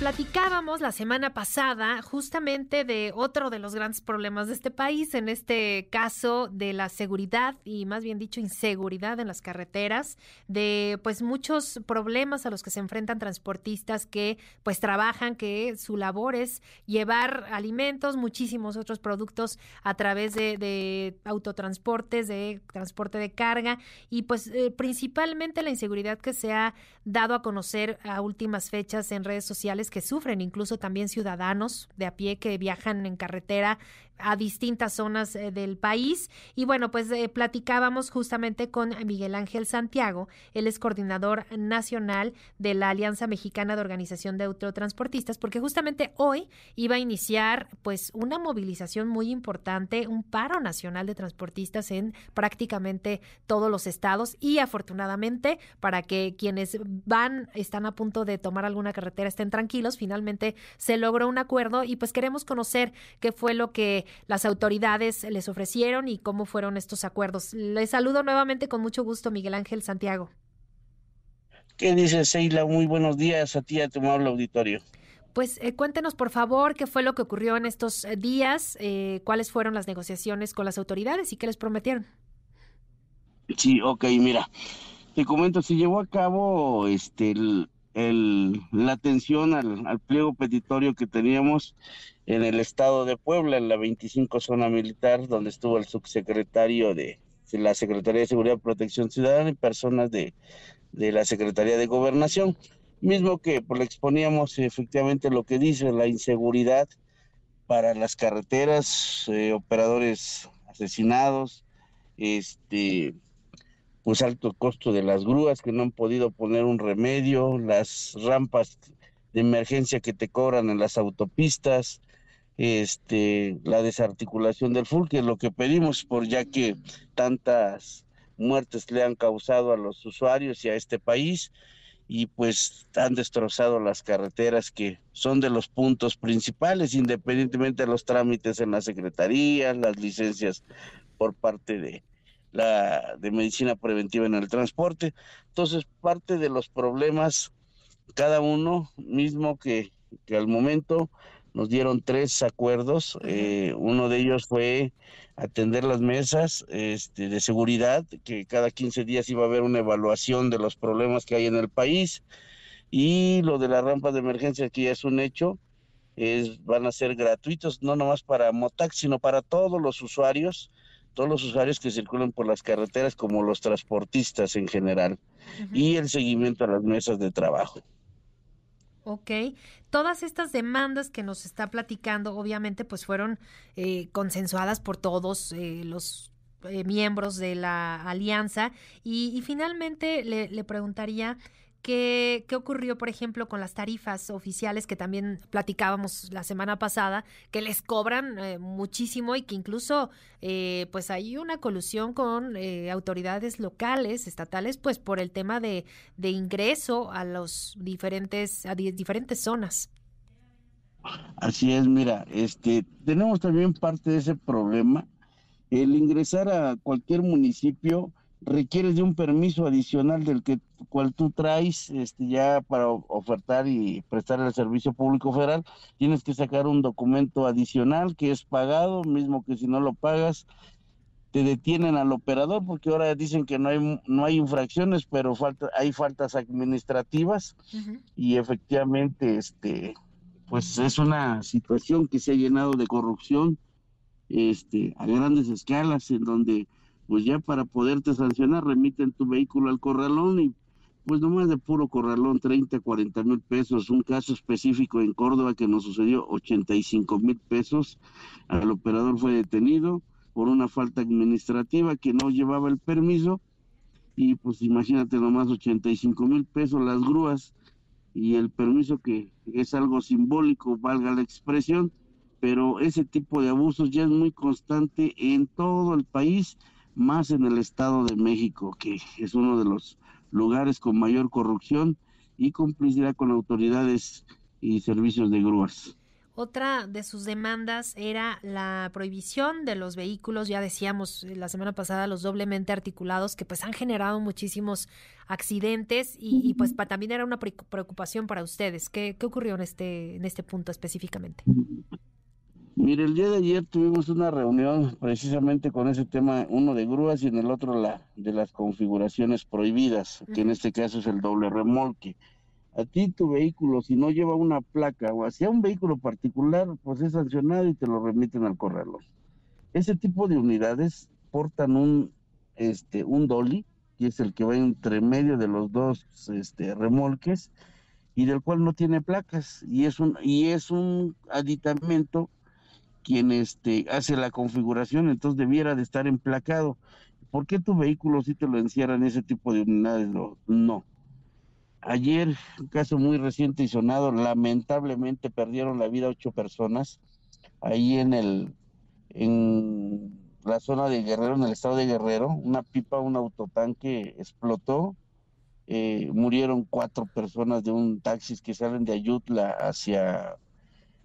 Platicábamos la semana pasada justamente de otro de los grandes problemas de este país, en este caso de la seguridad y más bien dicho inseguridad en las carreteras, de pues muchos problemas a los que se enfrentan transportistas que pues trabajan, que su labor es llevar alimentos, muchísimos otros productos a través de, autotransportes, de transporte de carga. Y pues eh, principalmente la inseguridad que se ha dado a conocer a últimas fechas en redes sociales que sufren, incluso también ciudadanos de a pie que viajan en carretera a distintas zonas eh, del país. Y bueno, pues eh, platicábamos justamente con Miguel Ángel Santiago, él es coordinador nacional de la Alianza Mexicana de Organización de Autotransportistas, porque justamente hoy iba a iniciar pues una movilización muy importante, un paro nacional de transportistas en prácticamente todos los estados. Y afortunadamente para que quienes van, están a punto de tomar alguna carretera estén tranquilos, finalmente se logró un acuerdo. Y pues queremos conocer qué fue lo que las autoridades les ofrecieron y cómo fueron estos acuerdos. Les saludo nuevamente con mucho gusto, Miguel Ángel Santiago. ¿Qué dices, Seila? Muy buenos días a ti y a tu amable auditorio. Pues eh, cuéntenos, por favor, qué fue lo que ocurrió en estos eh, días, eh, cuáles fueron las negociaciones con las autoridades y qué les prometieron. Sí, ok, mira, te comento, se llevó a cabo este, el, la atención al, al pliego petitorio que teníamos en el estado de Puebla, en la 25 zona militar, donde estuvo el subsecretario de, la Secretaría de Seguridad y Protección Ciudadana y personas de, la Secretaría de Gobernación, mismo que pues, le exponíamos efectivamente lo que dice la inseguridad para las carreteras, eh, operadores asesinados, este pues alto costo de las grúas que no han podido poner un remedio, las rampas de emergencia que te cobran en las autopistas, este, la desarticulación del FUL, que es lo que pedimos, por ya que tantas muertes le han causado a los usuarios y a este país, y pues han destrozado las carreteras que son de los puntos principales, independientemente de los trámites en la Secretaría, las licencias por parte de la de medicina preventiva en el transporte. Entonces, parte de los problemas, cada uno mismo que, que al momento nos dieron tres acuerdos. Eh, uno de ellos fue atender las mesas este, de seguridad, que cada 15 días iba a haber una evaluación de los problemas que hay en el país. Y lo de la rampa de emergencia, que ya es un hecho, es, van a ser gratuitos, no nomás para Motax, sino para todos los usuarios, todos los usuarios que circulan por las carreteras, como los transportistas en general, y el seguimiento a las mesas de trabajo. Ok, todas estas demandas que nos está platicando, obviamente, pues fueron eh, consensuadas por todos eh, los eh, miembros de la alianza y, y finalmente le, le preguntaría ¿Qué, ¿Qué, ocurrió, por ejemplo, con las tarifas oficiales que también platicábamos la semana pasada, que les cobran eh, muchísimo y que incluso eh, pues hay una colusión con eh, autoridades locales, estatales, pues por el tema de, de ingreso a los diferentes, a diferentes zonas? Así es, mira, este, tenemos también parte de ese problema. El ingresar a cualquier municipio requieres de un permiso adicional del que cual tú traes este ya para ofertar y prestar el servicio público federal tienes que sacar un documento adicional que es pagado mismo que si no lo pagas te detienen al operador porque ahora dicen que no hay no hay infracciones pero falta hay faltas administrativas. Y efectivamente este pues es una situación que se ha llenado de corrupción este a grandes escalas en donde pues ya para poderte sancionar remiten tu vehículo al corralón y pues nomás de puro corralón 30, 40 mil pesos. Un caso específico en Córdoba que nos sucedió 85 mil pesos. El operador fue detenido por una falta administrativa que no llevaba el permiso y pues imagínate nomás 85 mil pesos las grúas y el permiso que es algo simbólico, valga la expresión, pero ese tipo de abusos ya es muy constante en todo el país más en el Estado de México, que es uno de los lugares con mayor corrupción y complicidad con autoridades y servicios de grúas. Otra de sus demandas era la prohibición de los vehículos, ya decíamos eh, la semana pasada, los doblemente articulados, que pues han generado muchísimos accidentes y, pues también era una preocupación para ustedes. ¿Qué, qué ocurrió en este, en este punto específicamente? Mire, el día de ayer tuvimos una reunión precisamente con ese tema, uno de grúas y en el otro la de las configuraciones prohibidas, que en este caso es el doble remolque. A ti tu vehículo, si no lleva una placa o hacia un vehículo particular, pues es sancionado y te lo remiten al correrlo. Ese tipo de unidades portan un, este, un dolly, que es el que va entre medio de los dos este, remolques, y del cual no tiene placas, y es un, y es un aditamento quien este, hace la configuración, entonces debiera de estar emplacado. ¿Por qué tu vehículo si te lo encierran ese tipo de unidades? No. Ayer, un caso muy reciente y sonado, lamentablemente perdieron la vida ocho personas ahí en el en la zona de Guerrero, en el estado de Guerrero, una pipa, un autotanque explotó, eh, murieron cuatro personas de un taxi que salen de Ayutla hacia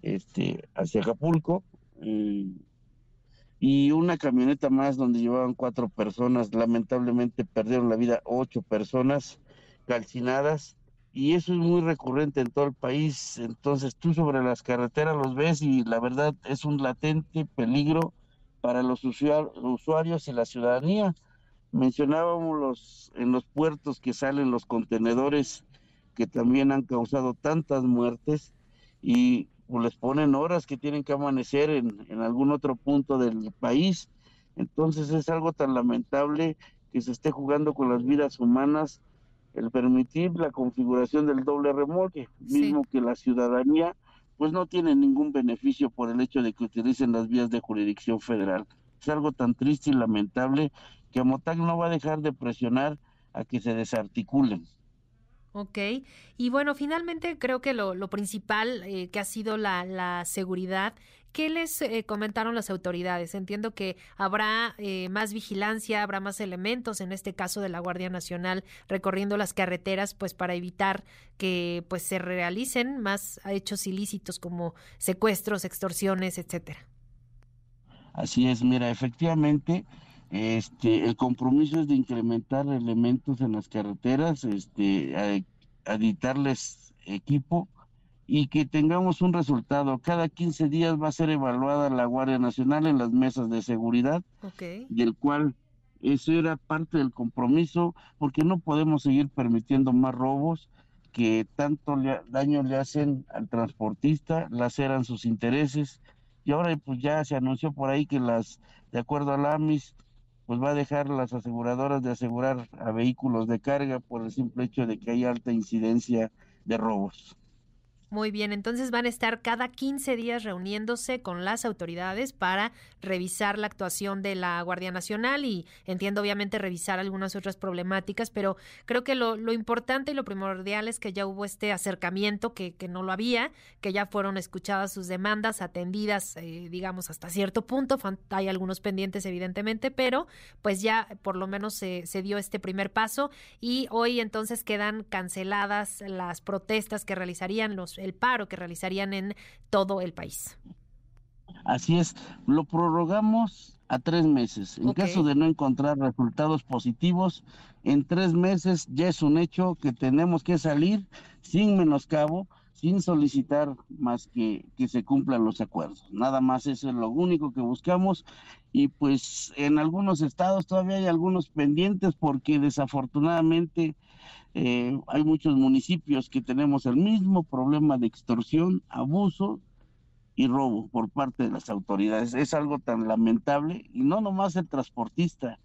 este hacia Acapulco, y una camioneta más donde llevaban cuatro personas. Lamentablemente perdieron la vida ocho personas calcinadas y eso es muy recurrente en todo el país. Entonces tú sobre las carreteras los ves y la verdad es un latente peligro para los usuarios y la ciudadanía. Mencionábamos los, en los puertos que salen los contenedores que también han causado tantas muertes y o les ponen horas que tienen que amanecer en, en algún otro punto del país. Entonces es algo tan lamentable que se esté jugando con las vidas humanas el permitir la configuración del doble remolque, mismo que la ciudadanía pues no tiene ningún beneficio por el hecho de que utilicen las vías de jurisdicción federal. Es algo tan triste y lamentable que Amotac no va a dejar de presionar a que se desarticulen. Ok, y bueno, finalmente creo que lo, principal eh, que ha sido la, seguridad, ¿qué les eh, comentaron las autoridades? Entiendo que habrá eh, más vigilancia, habrá más elementos, en este caso de la Guardia Nacional, recorriendo las carreteras, pues para evitar que pues se realicen más hechos ilícitos como secuestros, extorsiones, etcétera. Así es, mira, efectivamente, este, el compromiso es de incrementar elementos en las carreteras, este, editarles equipo y que tengamos un resultado. Cada 15 días va a ser evaluada la Guardia Nacional en las mesas de seguridad, del cual eso era parte del compromiso, porque no podemos seguir permitiendo más robos que tanto daño le hacen al transportista, laceran sus intereses. Y ahora pues ya se anunció por ahí que las, de acuerdo a la AMIS, pues va a dejar las aseguradoras de asegurar a vehículos de carga por el simple hecho de que hay alta incidencia de robos. Muy bien, entonces van a estar cada 15 días reuniéndose con las autoridades para revisar la actuación de la Guardia Nacional y entiendo obviamente revisar algunas otras problemáticas, pero creo que lo, importante y lo primordial es que ya hubo este acercamiento que, que no lo había, que ya fueron escuchadas sus demandas, atendidas, eh, digamos, hasta cierto punto. Hay algunos pendientes, evidentemente, pero pues ya por lo menos se, se dio este primer paso y hoy entonces quedan canceladas las protestas que realizarían los el paro que realizarían en todo el país. Así es, lo prorrogamos a tres meses. En caso de no encontrar resultados positivos, en tres meses ya es un hecho que tenemos que salir sin menoscabo, sin solicitar más que que se cumplan los acuerdos. Nada más eso es lo único que buscamos y pues en algunos estados todavía hay algunos pendientes porque desafortunadamente eh, hay muchos municipios que tenemos el mismo problema de extorsión, abuso y robo por parte de las autoridades. Es algo tan lamentable y no nomás el transportista,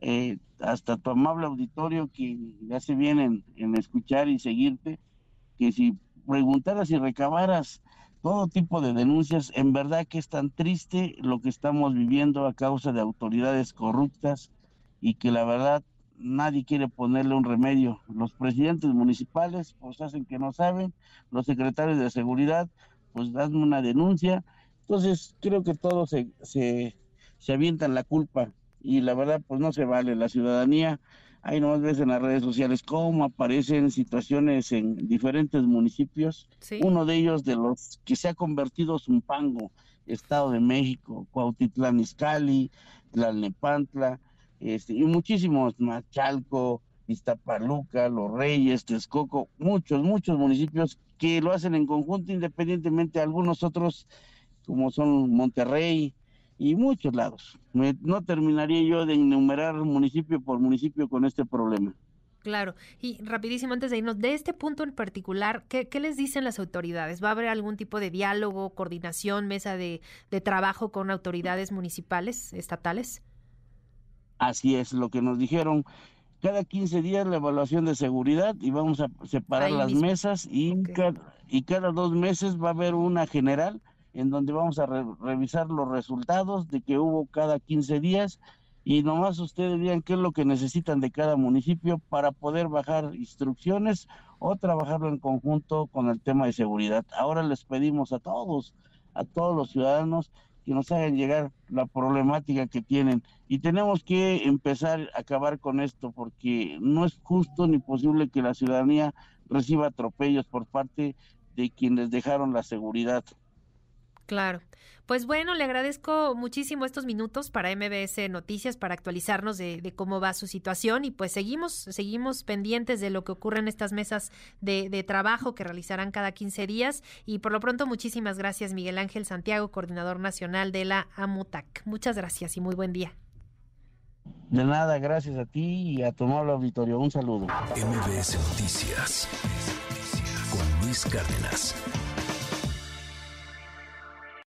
eh, hasta tu amable auditorio que ya se vienen en escuchar y seguirte, que si preguntaras y recabaras todo tipo de denuncias, en verdad que es tan triste lo que estamos viviendo a causa de autoridades corruptas y que la verdad nadie quiere ponerle un remedio. Los presidentes municipales pues hacen que no saben, los secretarios de seguridad pues dan una denuncia. Entonces creo que todos se, se, se avientan la culpa y la verdad pues no se vale. La ciudadanía Ahí nomás ves en las redes sociales cómo aparecen situaciones en diferentes municipios. Uno de ellos de los que se ha convertido Zumpango, Estado de México, Cuautitlán Izcalli, Tlalnepantla, este, y muchísimos más, Chalco, Iztapaluca, Los Reyes, Texcoco, muchos, muchos municipios que lo hacen en conjunto, independientemente de algunos otros, como son Monterrey y muchos lados. no terminaría yo de enumerar municipio por municipio con este problema. Claro, y rapidísimo antes de irnos, de este punto en particular, ¿qué, les dicen las autoridades? ¿Va a haber algún tipo de diálogo, coordinación, mesa de, de trabajo con autoridades municipales, estatales? Así es, lo que nos dijeron. Cada 15 días la evaluación de seguridad y vamos a separar las mesas y, cada, y cada dos meses va a haber una general en donde vamos a revisar los resultados de que hubo cada 15 días y nomás ustedes digan qué es lo que necesitan de cada municipio para poder bajar instrucciones o trabajarlo en conjunto con el tema de seguridad. Ahora les pedimos a todos, a todos los ciudadanos que nos hagan llegar la problemática que tienen. Y tenemos que empezar a acabar con esto porque no es justo ni posible que la ciudadanía reciba atropellos por parte de quienes dejaron la seguridad. Claro. Pues bueno, le agradezco muchísimo estos minutos para MBS Noticias, para actualizarnos de, cómo va su situación y pues seguimos, seguimos pendientes de lo que ocurre en estas mesas de, de, trabajo que realizarán cada 15 días y por lo pronto muchísimas gracias Miguel Ángel Santiago, coordinador nacional de la AMUTAC. Muchas gracias y muy buen día. De nada, gracias a ti y a tu amable auditorio. Un saludo. MBS Noticias con Luis Cárdenas.